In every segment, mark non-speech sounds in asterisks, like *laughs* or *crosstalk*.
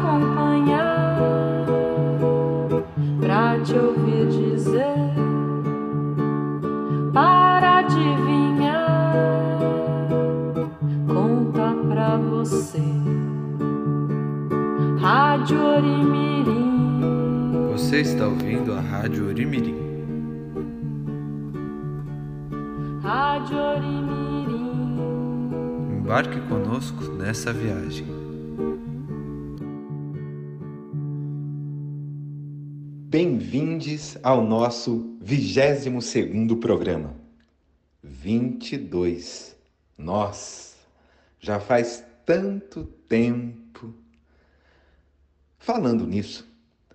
acompanhar, pra te ouvir dizer, para adivinhar, conta pra você. Rádio Orimirim. Você está ouvindo a Rádio Orimirim. Rádio Orimirim. Embarque conosco nessa viagem. Ao nosso 22 segundo programa. 22. Nossa, já faz tanto tempo. Falando nisso,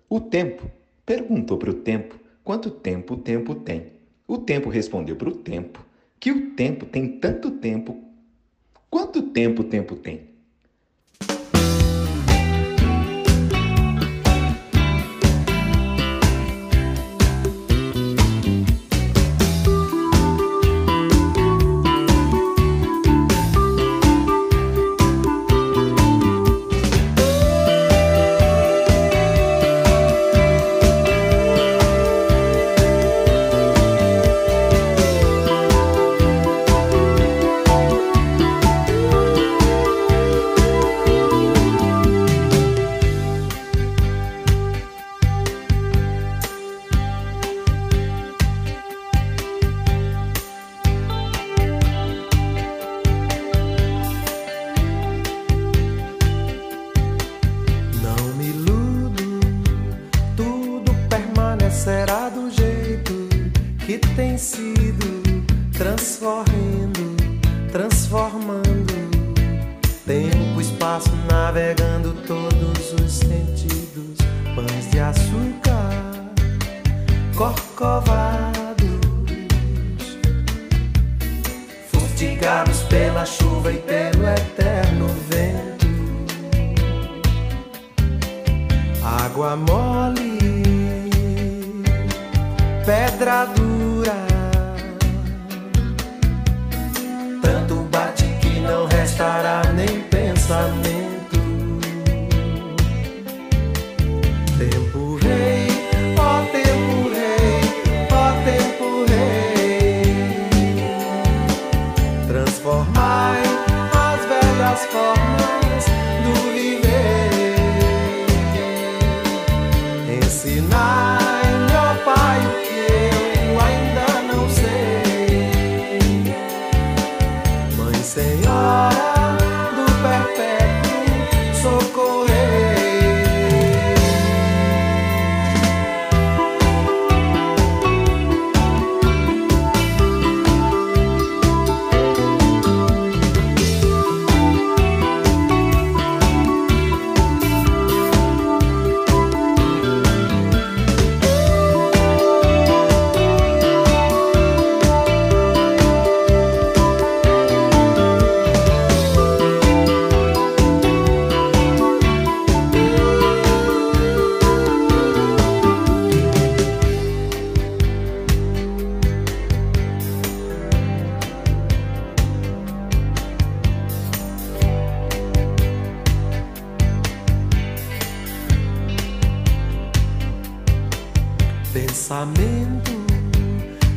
o tempo perguntou para o tempo quanto tempo o tempo tem. O tempo respondeu para o tempo que o tempo tem tanto tempo. Quanto tempo o tempo tem?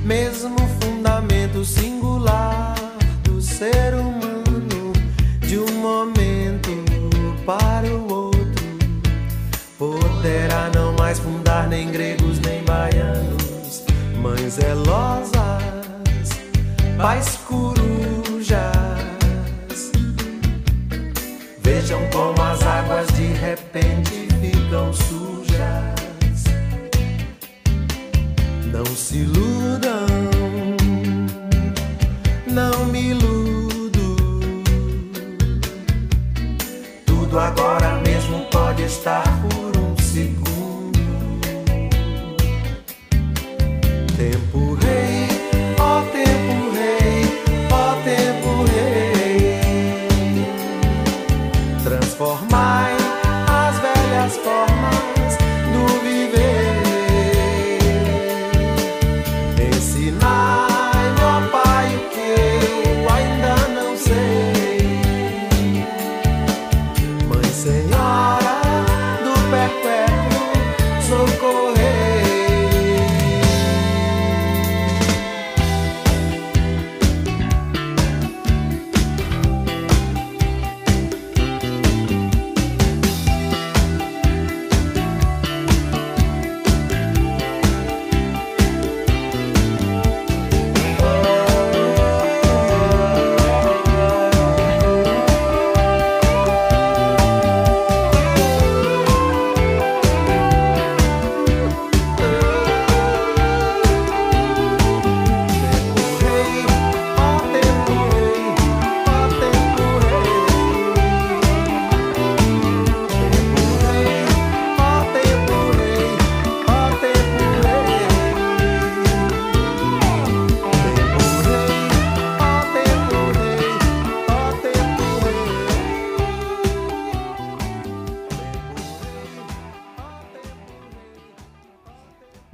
Mesmo fundamento singular do ser humano, de um momento para o outro, poderá não mais fundar nem gregos nem baianos, mães zelosas, pais corujas. Vejam como as águas de repente ficam sujas. se iludam, não me iludo. Tudo agora mesmo pode estar ruim.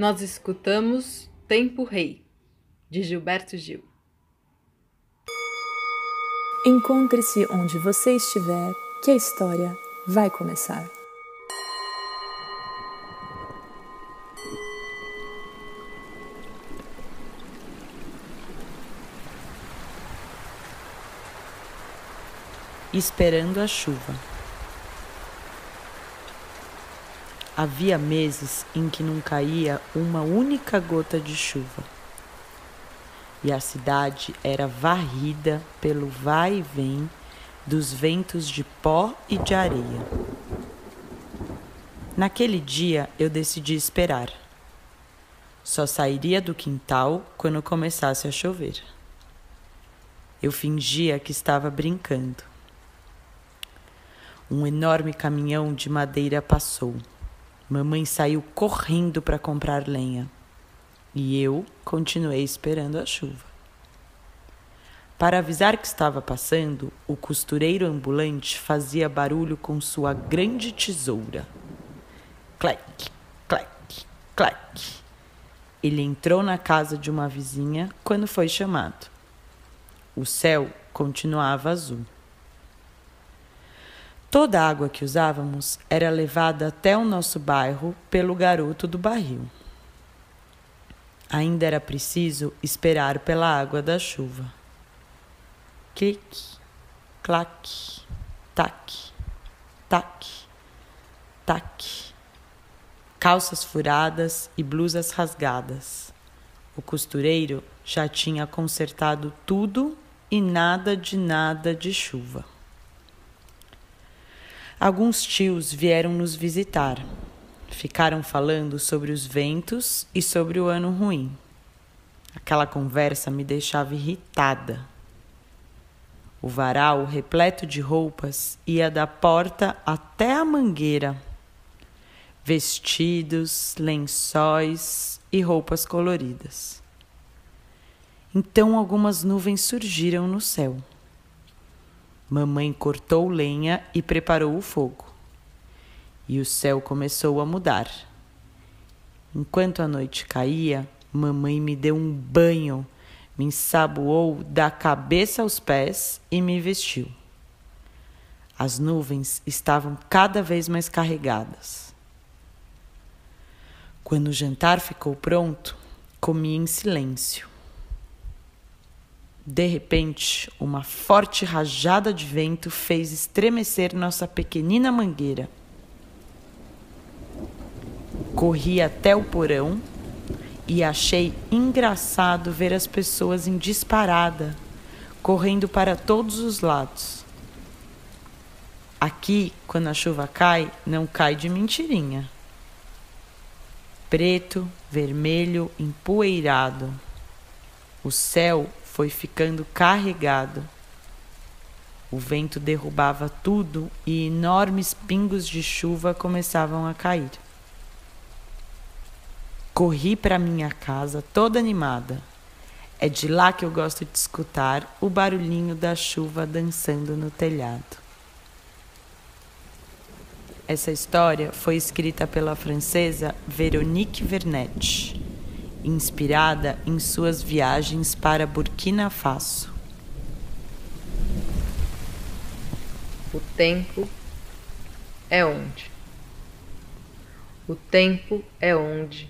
Nós escutamos Tempo Rei, de Gilberto Gil. Encontre-se onde você estiver, que a história vai começar. Esperando a chuva. Havia meses em que não caía uma única gota de chuva. E a cidade era varrida pelo vai e vem dos ventos de pó e de areia. Naquele dia eu decidi esperar. Só sairia do quintal quando começasse a chover. Eu fingia que estava brincando. Um enorme caminhão de madeira passou. Mamãe saiu correndo para comprar lenha. E eu continuei esperando a chuva. Para avisar que estava passando, o costureiro ambulante fazia barulho com sua grande tesoura. Clac, clac, clac. Ele entrou na casa de uma vizinha quando foi chamado. O céu continuava azul. Toda a água que usávamos era levada até o nosso bairro pelo garoto do barril. Ainda era preciso esperar pela água da chuva. Clique, clac, tac, tac, tac. Calças furadas e blusas rasgadas. O costureiro já tinha consertado tudo e nada de nada de chuva. Alguns tios vieram nos visitar. Ficaram falando sobre os ventos e sobre o ano ruim. Aquela conversa me deixava irritada. O varal, repleto de roupas, ia da porta até a mangueira. Vestidos, lençóis e roupas coloridas. Então algumas nuvens surgiram no céu. Mamãe cortou lenha e preparou o fogo. E o céu começou a mudar. Enquanto a noite caía, mamãe me deu um banho, me ensaboou da cabeça aos pés e me vestiu. As nuvens estavam cada vez mais carregadas. Quando o jantar ficou pronto, comi em silêncio. De repente, uma forte rajada de vento fez estremecer nossa pequenina mangueira. Corri até o porão e achei engraçado ver as pessoas em disparada, correndo para todos os lados. Aqui, quando a chuva cai, não cai de mentirinha. Preto, vermelho, empoeirado. O céu foi ficando carregado. O vento derrubava tudo e enormes pingos de chuva começavam a cair. Corri para minha casa toda animada. É de lá que eu gosto de escutar o barulhinho da chuva dançando no telhado. Essa história foi escrita pela francesa Veronique Vernet, inspirada em suas viagens para Burkina Faso. O tempo é onde? O tempo é onde,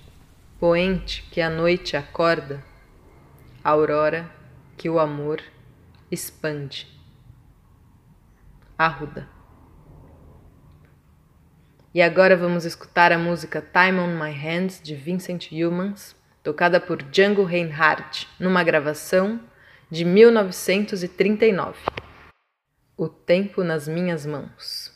poente que a noite acorda, aurora que o amor expande. Arruda. E agora vamos escutar a música Time on My Hands de Vincent Youmans, tocada por Django Reinhardt, numa gravação de 1939. O tempo nas minhas mãos.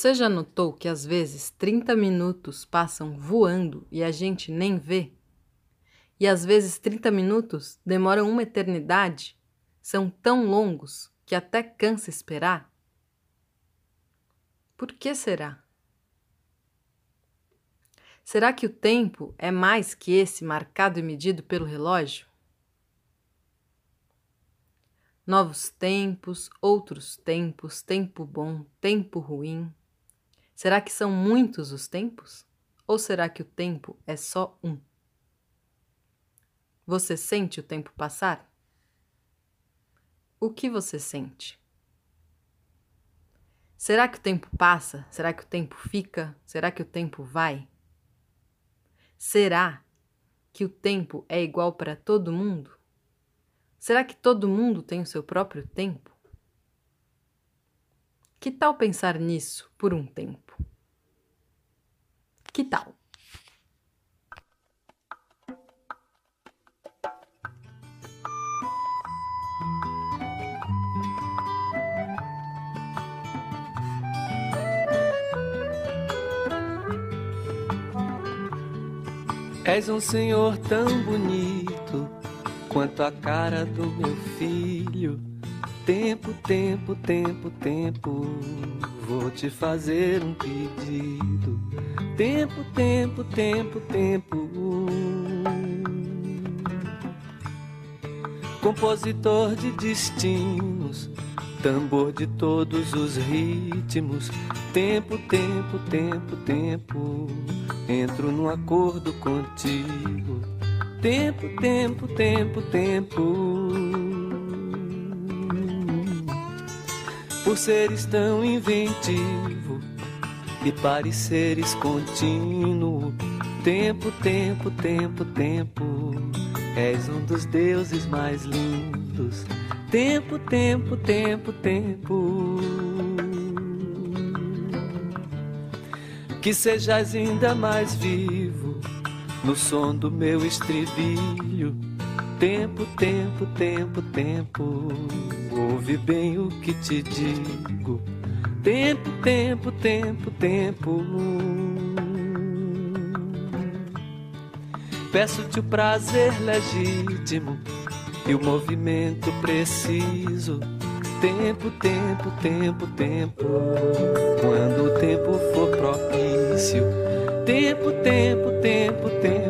Você já notou que às vezes 30 minutos passam voando e a gente nem vê? E às vezes 30 minutos demoram uma eternidade? São tão longos que até cansa esperar? Por que será? Será que o tempo é mais que esse marcado e medido pelo relógio? Novos tempos, outros tempos, tempo bom, tempo ruim. Será que são muitos os tempos? Ou será que o tempo é só um? Você sente o tempo passar? O que você sente? Será que o tempo passa? Será que o tempo fica? Será que o tempo vai? Será que o tempo é igual para todo mundo? Será que todo mundo tem o seu próprio tempo? Que tal pensar nisso por um tempo? Que tal? És um senhor tão bonito quanto a cara do meu filho. Tempo, tempo, tempo, tempo, vou te fazer um pedido. Tempo, tempo, tempo, tempo. Compositor de destinos, tambor de todos os ritmos. Tempo, tempo, tempo, tempo entro num acordo contigo. Tempo, tempo, tempo, tempo. Por seres tão inventivo e pareceres contínuo. Tempo, tempo, tempo, tempo. És um dos deuses mais lindos. Tempo, tempo, tempo, tempo. que sejas ainda mais vivo no som do meu estribilho. Tempo, tempo, tempo, tempo, ouve bem o que te digo. Tempo, tempo, tempo, tempo. Peço-te o prazer legítimo e o movimento preciso Tempo, tempo, tempo, tempo. Quando o tempo for propício. Tempo, tempo, tempo, tempo.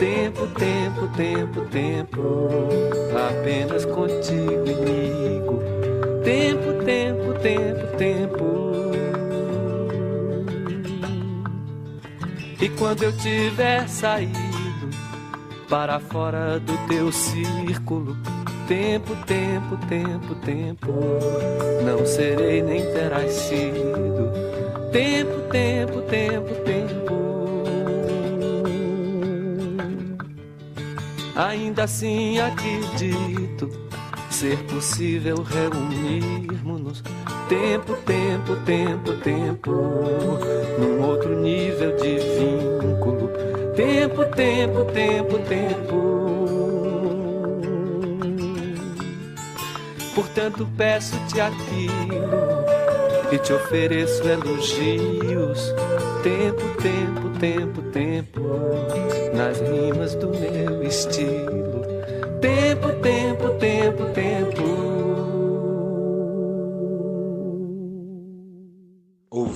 Tempo, tempo, tempo, tempo, apenas contigo, amigo. Tempo, tempo, tempo, tempo. E quando eu tiver saído para fora do teu círculo, Tempo, tempo, tempo, tempo, não serei nem terás sido. Tempo, tempo, tempo, tempo. Ainda assim acredito ser possível reunirmos-nos. Tempo, tempo, tempo, tempo, num outro nível de vínculo. Tempo, tempo, tempo, tempo. Portanto, peço-te aquilo e te ofereço elogios. Tempo, tempo, tempo, tempo,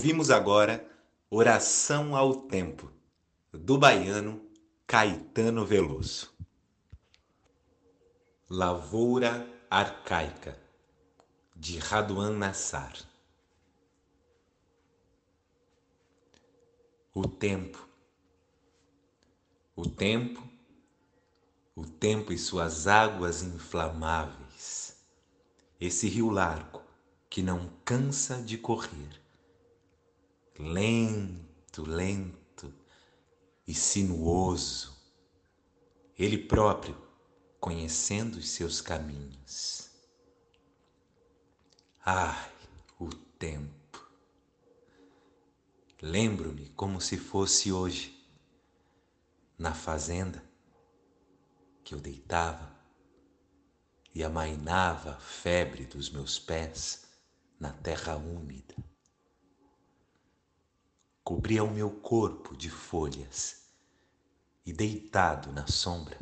Ouvimos agora Oração ao Tempo, do baiano Caetano Veloso. Lavoura Arcaica, de Raduan Nassar. O tempo, o tempo, o tempo e suas águas inflamáveis, esse rio largo que não cansa de correr, lento, lento e sinuoso, ele próprio conhecendo os seus caminhos. Ai, o tempo! Lembro-me como se fosse hoje, na fazenda, que eu deitava e amainava a febre dos meus pés na terra úmida. Cobria o meu corpo de folhas e deitado na sombra,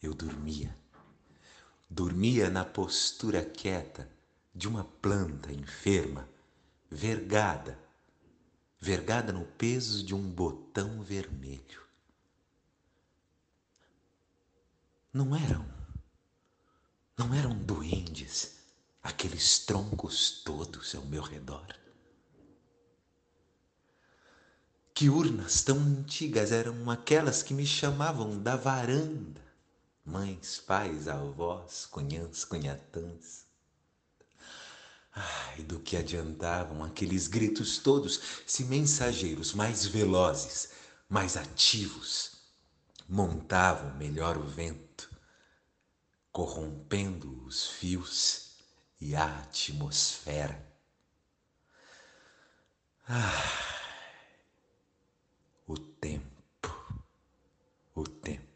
eu dormia. Dormia na postura quieta de uma planta enferma, vergada, vergada no peso de um botão vermelho. Não eram, não eram duendes aqueles troncos todos ao meu redor. Que urnas tão antigas eram aquelas que me chamavam da varanda, mães, pais, avós, cunhãs, cunhatãs. Ai, do que adiantavam aqueles gritos todos se mensageiros mais velozes, mais ativos, montavam melhor o vento, corrompendo os fios e a atmosfera. Ah, o tempo, o tempo.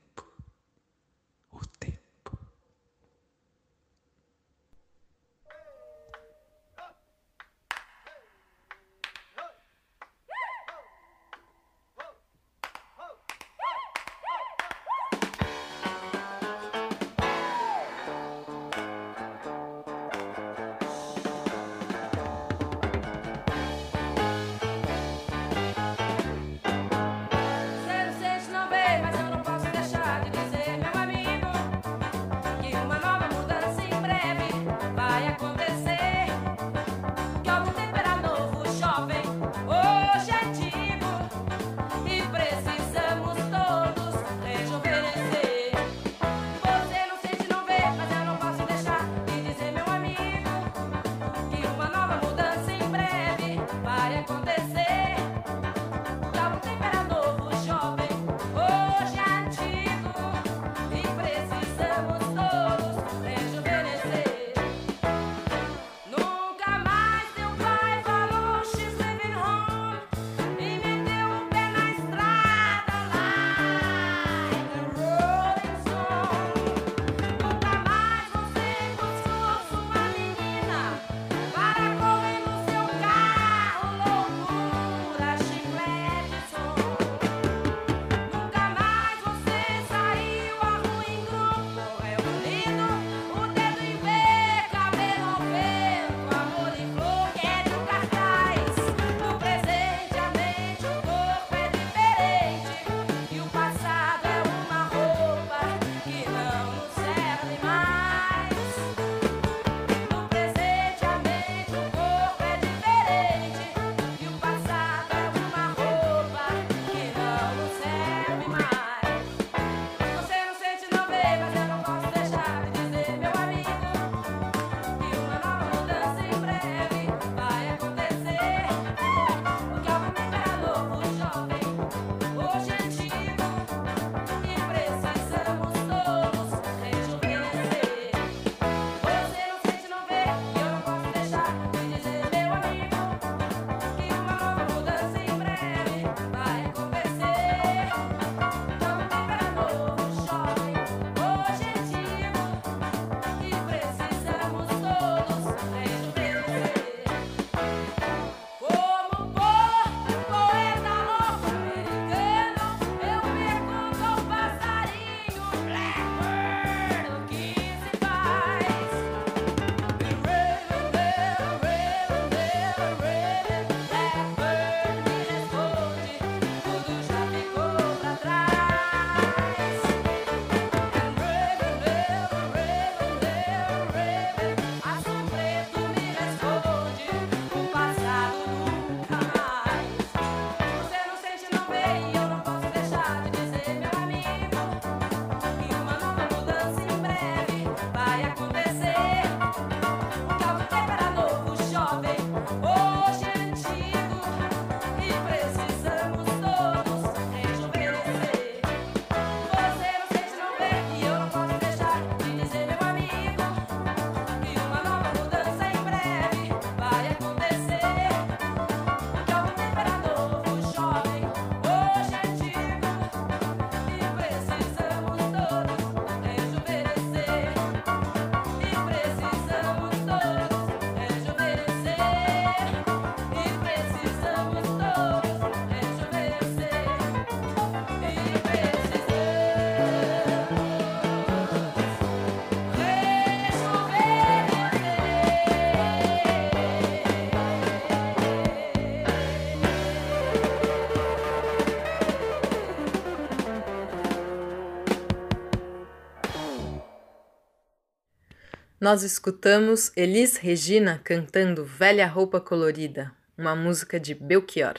nós escutamos Elis Regina cantando Velha Roupa Colorida, uma música de Belchior.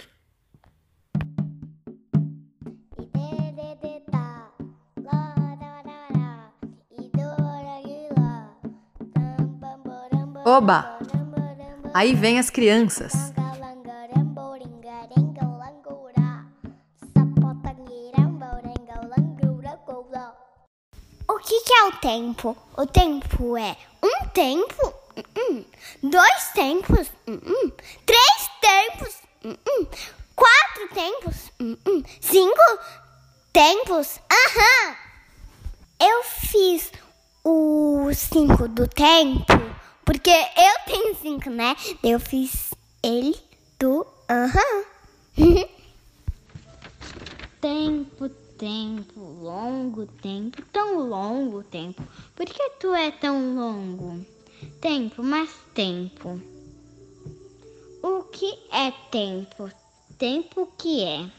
Oba! Aí vem as crianças. O que, que é o tempo? O tempo é um tempo, Hum, hum. dois tempos, Hum, três tempos, quatro tempos, cinco tempos. Aham! Eu fiz o cinco do tempo, porque eu tenho cinco, né? Eu fiz ele do aham. *laughs* Tempo, tempo, longo tempo, tão longo tempo. Por que tu é tão longo? Tempo, mais tempo. O que é tempo? Tempo que é?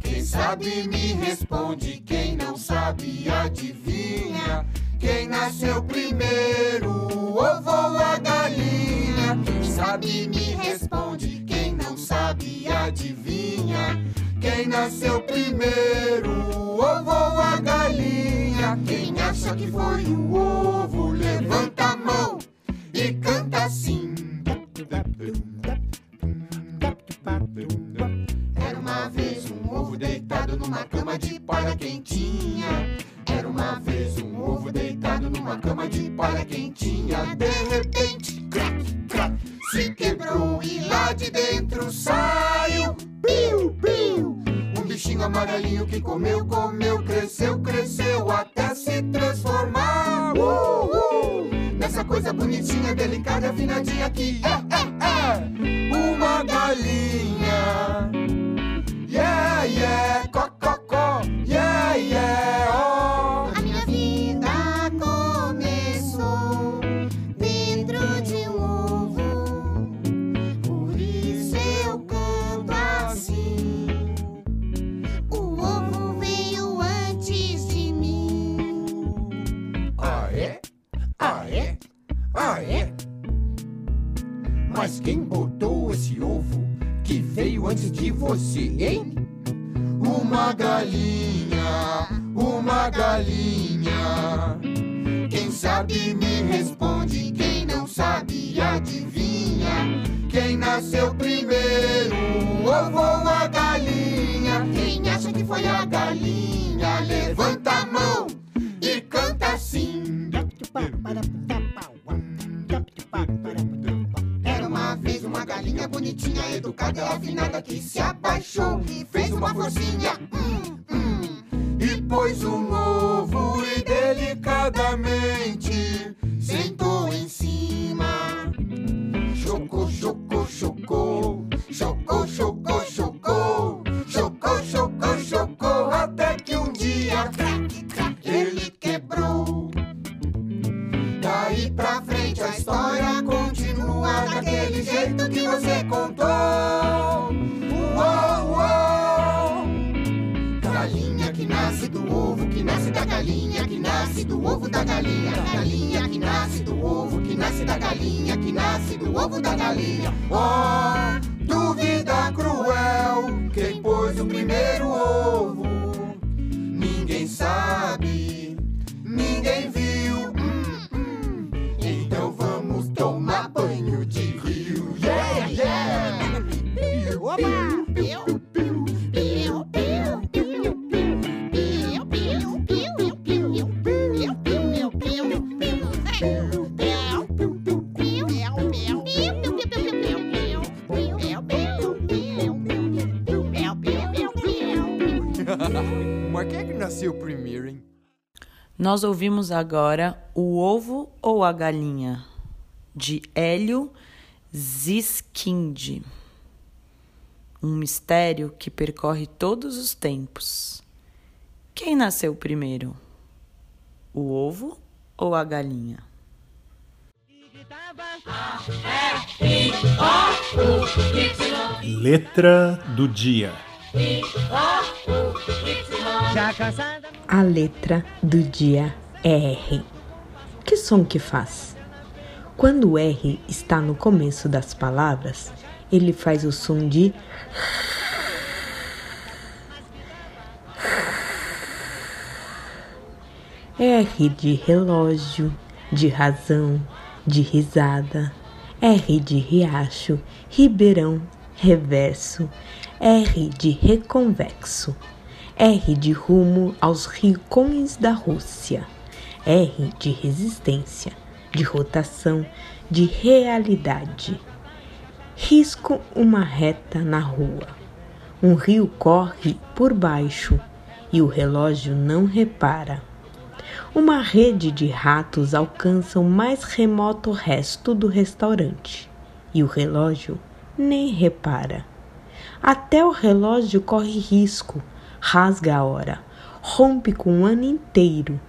Quem sabe me responde, quem não sabe adivinha. Quem nasceu primeiro, ovo ou a galinha? Quem sabe me responde, quem não sabe adivinha. Quem nasceu primeiro, ovo ou a galinha? Quem acha que foi o ovo, levanta a mão e canta assim. Era uma vez um ovo deitado numa cama de palha quentinha. Era uma vez um ovo deitado numa cama de palha quentinha. De repente, crack, crack, se quebrou e lá de dentro saiu. Piu, piu. Um bichinho amarelinho que comeu, comeu, cresceu, cresceu até se transformar. Uh, uh. Nessa coisa bonitinha, delicada, afinadinha que é, é, é uma galinha. Você, hein? Uma galinha, uma galinha. Quem sabe me responde, quem não sabe adivinha. Quem nasceu primeiro, Nós ouvimos agora O Ovo ou a Galinha, de Hélio Ziskind. Um mistério que percorre todos os tempos. Quem nasceu primeiro? O ovo ou a galinha? Letra do dia. A letra do dia é R. Que som que faz? Quando o R está no começo das palavras, ele faz o som de R de relógio, de razão, de risada, R de riacho, ribeirão, reverso, R de reconvexo. R de rumo aos rincões da Rússia. R de resistência, de rotação, de realidade. Risco uma reta na rua. Um rio corre por baixo e o relógio não repara. Uma rede de ratos alcança o mais remoto resto do restaurante e o relógio nem repara. Até o relógio corre risco, rasga a hora, rompe com o ano inteiro.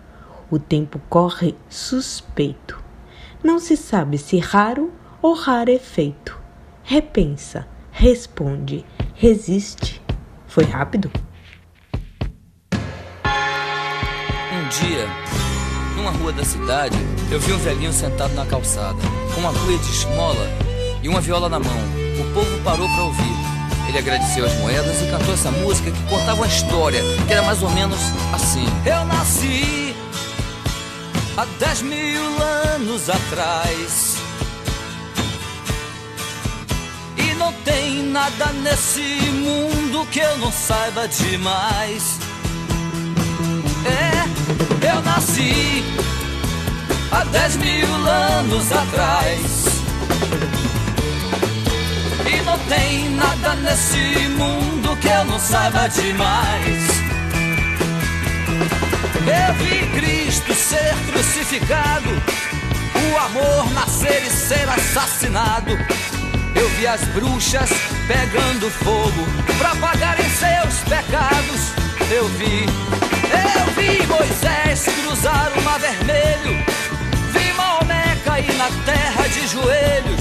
O tempo corre suspeito. Não se sabe se raro ou rarefeito. Repensa, responde, resiste. Foi rápido? Um dia, numa rua da cidade, eu vi um velhinho sentado na calçada, com uma cuia de esmola e uma viola na mão. O povo parou para ouvir. Ele agradeceu as moedas e cantou essa música que contava uma história que era mais ou menos assim: Eu nasci há dez mil anos atrás. E não tem nada nesse mundo que eu não saiba demais. É, eu nasci há dez mil anos atrás. Não tem nada nesse mundo que eu não saiba demais. Eu vi Cristo ser crucificado, o amor nascer e ser assassinado. Eu vi as bruxas pegando fogo pra pagarem seus pecados. Eu vi, eu vi Moisés cruzar o mar vermelho, vi Maomé cair na terra de joelhos.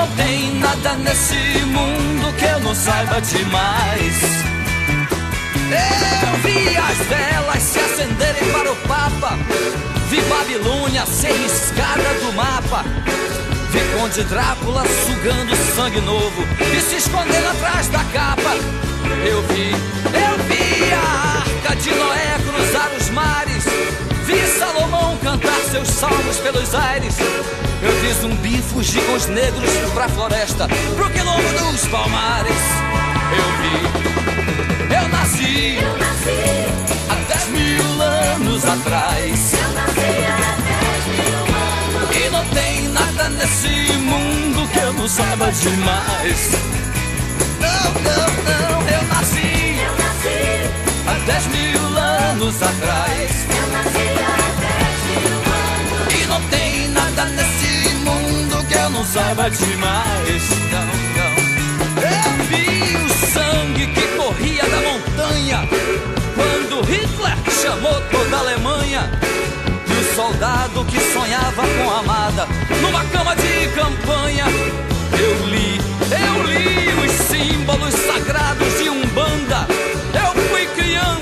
não tem nada nesse mundo que eu não saiba demais. Eu vi as velas se acenderem para o Papa. Vi Babilônia ser riscada do mapa. Vi Conde Drácula sugando sangue novo e se escondendo atrás da capa. Eu vi, eu vi a arca de Noé cruzar os mares. Vi Salomão cantar seus salmos pelos aires. Eu vi zumbi fugir com os negros pra floresta, pro quilombo dos palmares. Eu vi, eu nasci, Eu nasci, há dez mil anos atrás. eu nasci há mil anos. E não tem nada nesse mundo que eu não saiba demais. Não, não, não, eu nasci dez mil anos atrás. E não tem nada nesse mundo que eu não saiba demais. Não, não. Eu vi o sangue que corria da montanha quando Hitler chamou toda a Alemanha. E o soldado que sonhava com a amada numa cama de campanha. Eu li, eu li os símbolos sagrados de Umbanda.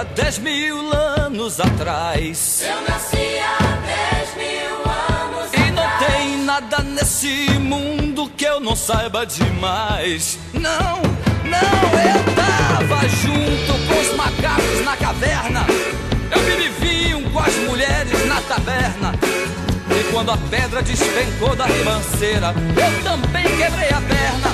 há dez mil anos atrás. eu nasci há dez mil anos E não atrás. tem nada nesse mundo que eu não saiba demais. Não, não, eu tava junto com os macacos na caverna. Eu vinho com as mulheres na taberna. E quando a pedra despencou da ribanceira, eu também quebrei a perna.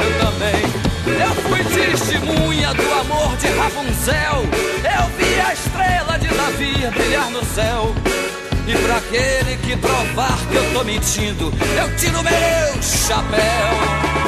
Eu também. Eu fui testemunha do amor de Rapunzel. Eu vi a estrela de Davi brilhar no céu. E pra aquele que provar que eu tô mentindo, eu tiro meu chapéu.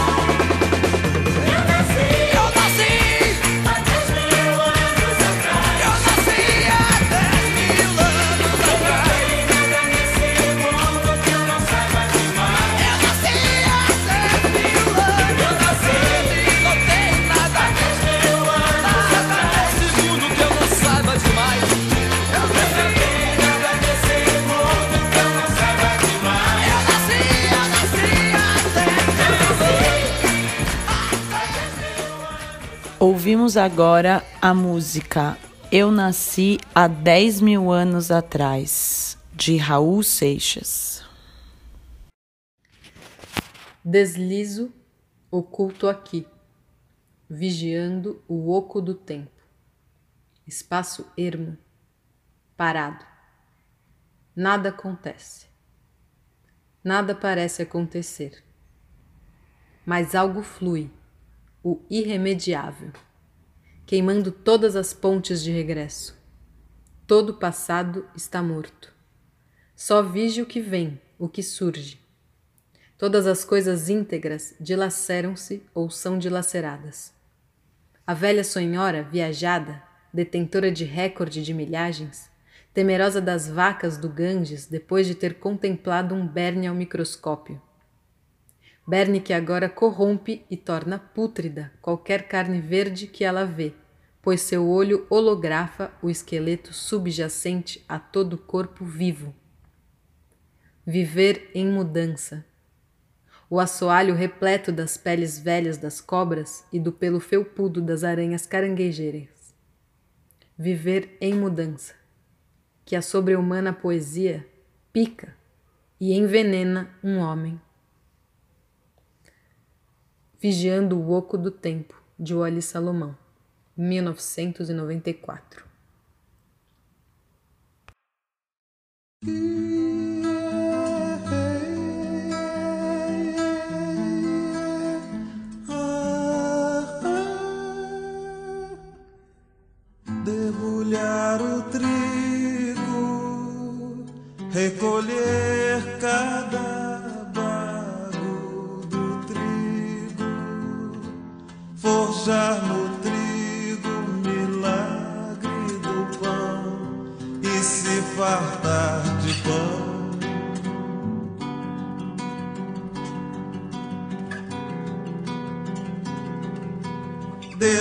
Ouvimos agora a música Eu Nasci há 10 mil anos atrás, de Raul Seixas. Deslizo, oculto aqui, vigiando o oco do tempo. Espaço ermo, parado. Nada acontece. Nada parece acontecer. Mas algo flui, o irremediável, queimando todas as pontes de regresso. Todo o passado está morto. Só vige o que vem, o que surge. Todas as coisas íntegras dilaceram-se ou são dilaceradas. A velha sonhora viajada, detentora de recorde de milhagens, temerosa das vacas do Ganges depois de ter contemplado um berne ao microscópio. Berne que agora corrompe e torna pútrida qualquer carne verde que ela vê, pois seu olho holografa o esqueleto subjacente a todo corpo vivo. Viver em mudança. O assoalho repleto das peles velhas das cobras e do pelo felpudo das aranhas caranguejeiras. Viver em mudança. Que a sobre-humana poesia pica e envenena um homem. Vigiando o Oco do Tempo, de Wally Salomão, 1994.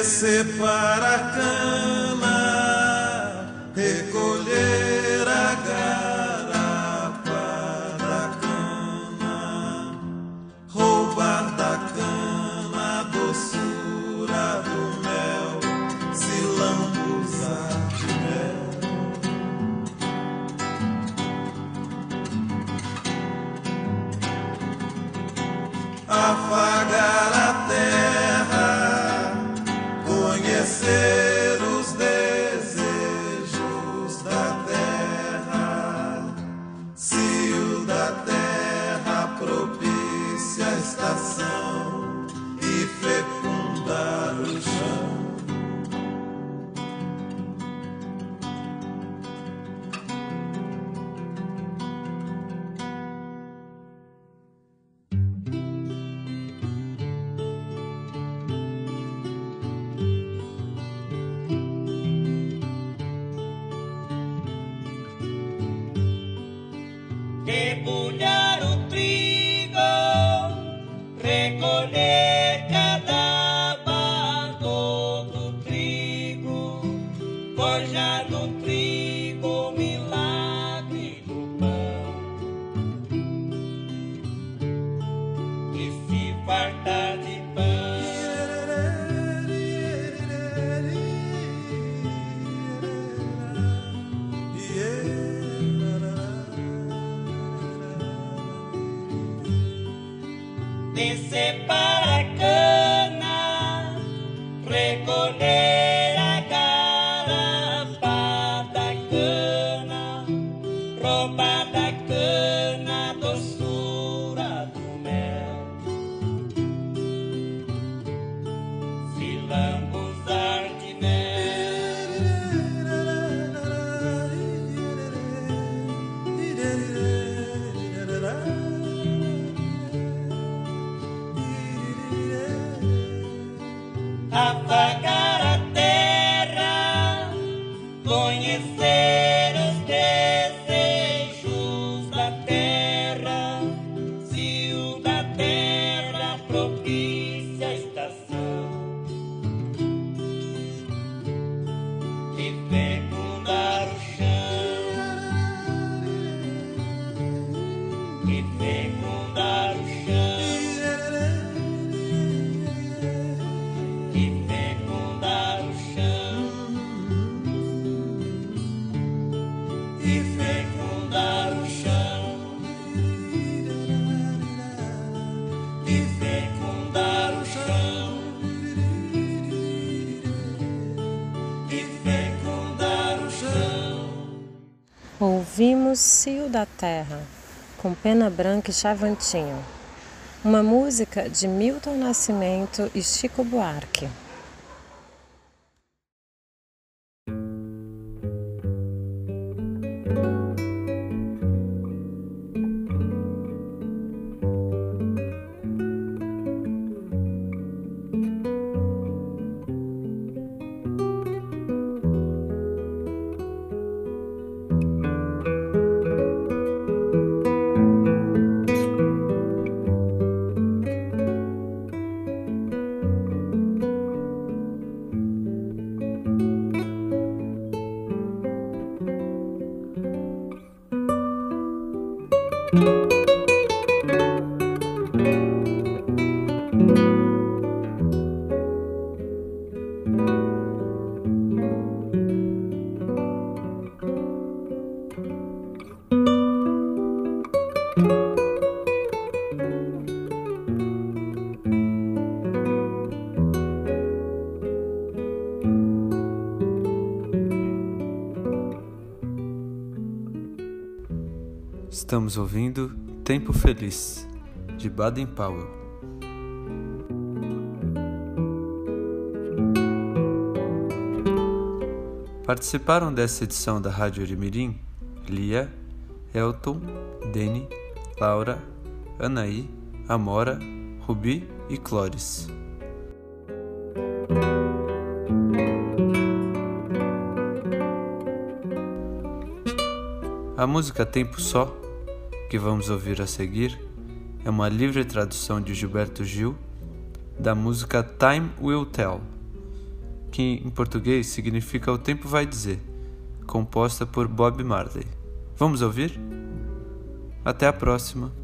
Descer para a cama, cio da terra, com pena branca e chavantinho. Uma música de Milton Nascimento e Chico Buarque. Estamos ouvindo Tempo Feliz, de Baden Powell. Participaram dessa edição da Rádio Orimirim Lia, Elton, Deni, Laura, Anaí, Amora, Rubi e Clóris. A música Tempo Só que vamos ouvir a seguir é uma livre tradução de Gilberto Gil da música Time Will Tell, que em português significa O Tempo Vai Dizer, composta por Bob Marley. Vamos ouvir? Até a próxima!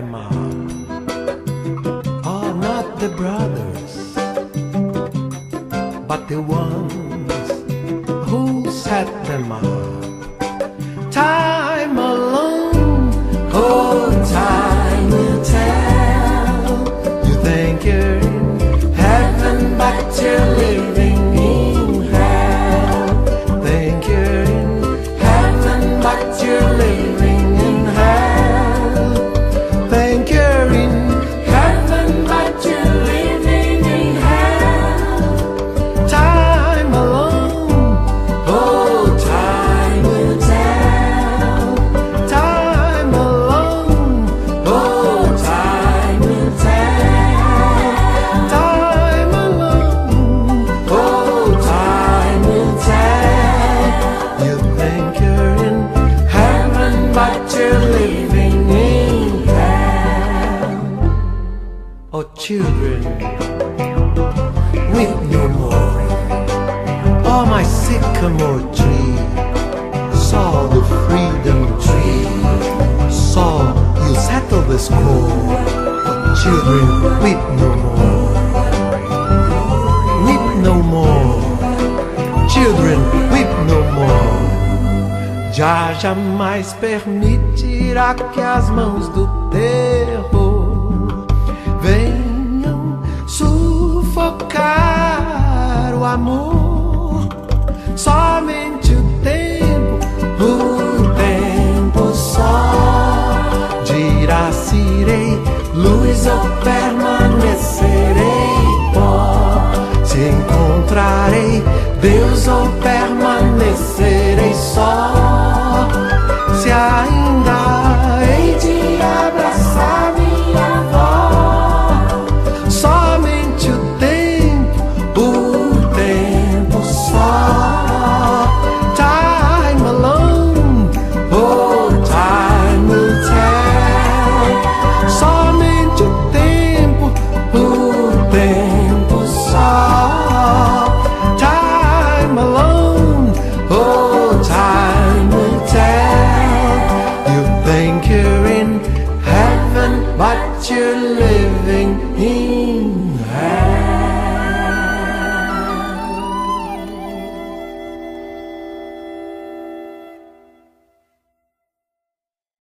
in my heart. is cold. Children, weep no more. Weep no more. Children, weep no more. Já jamais permitirá que as mãos do terror venham sufocar o amor. Luz ou permanecerei pó. Se encontrarei Deus ou permanecerei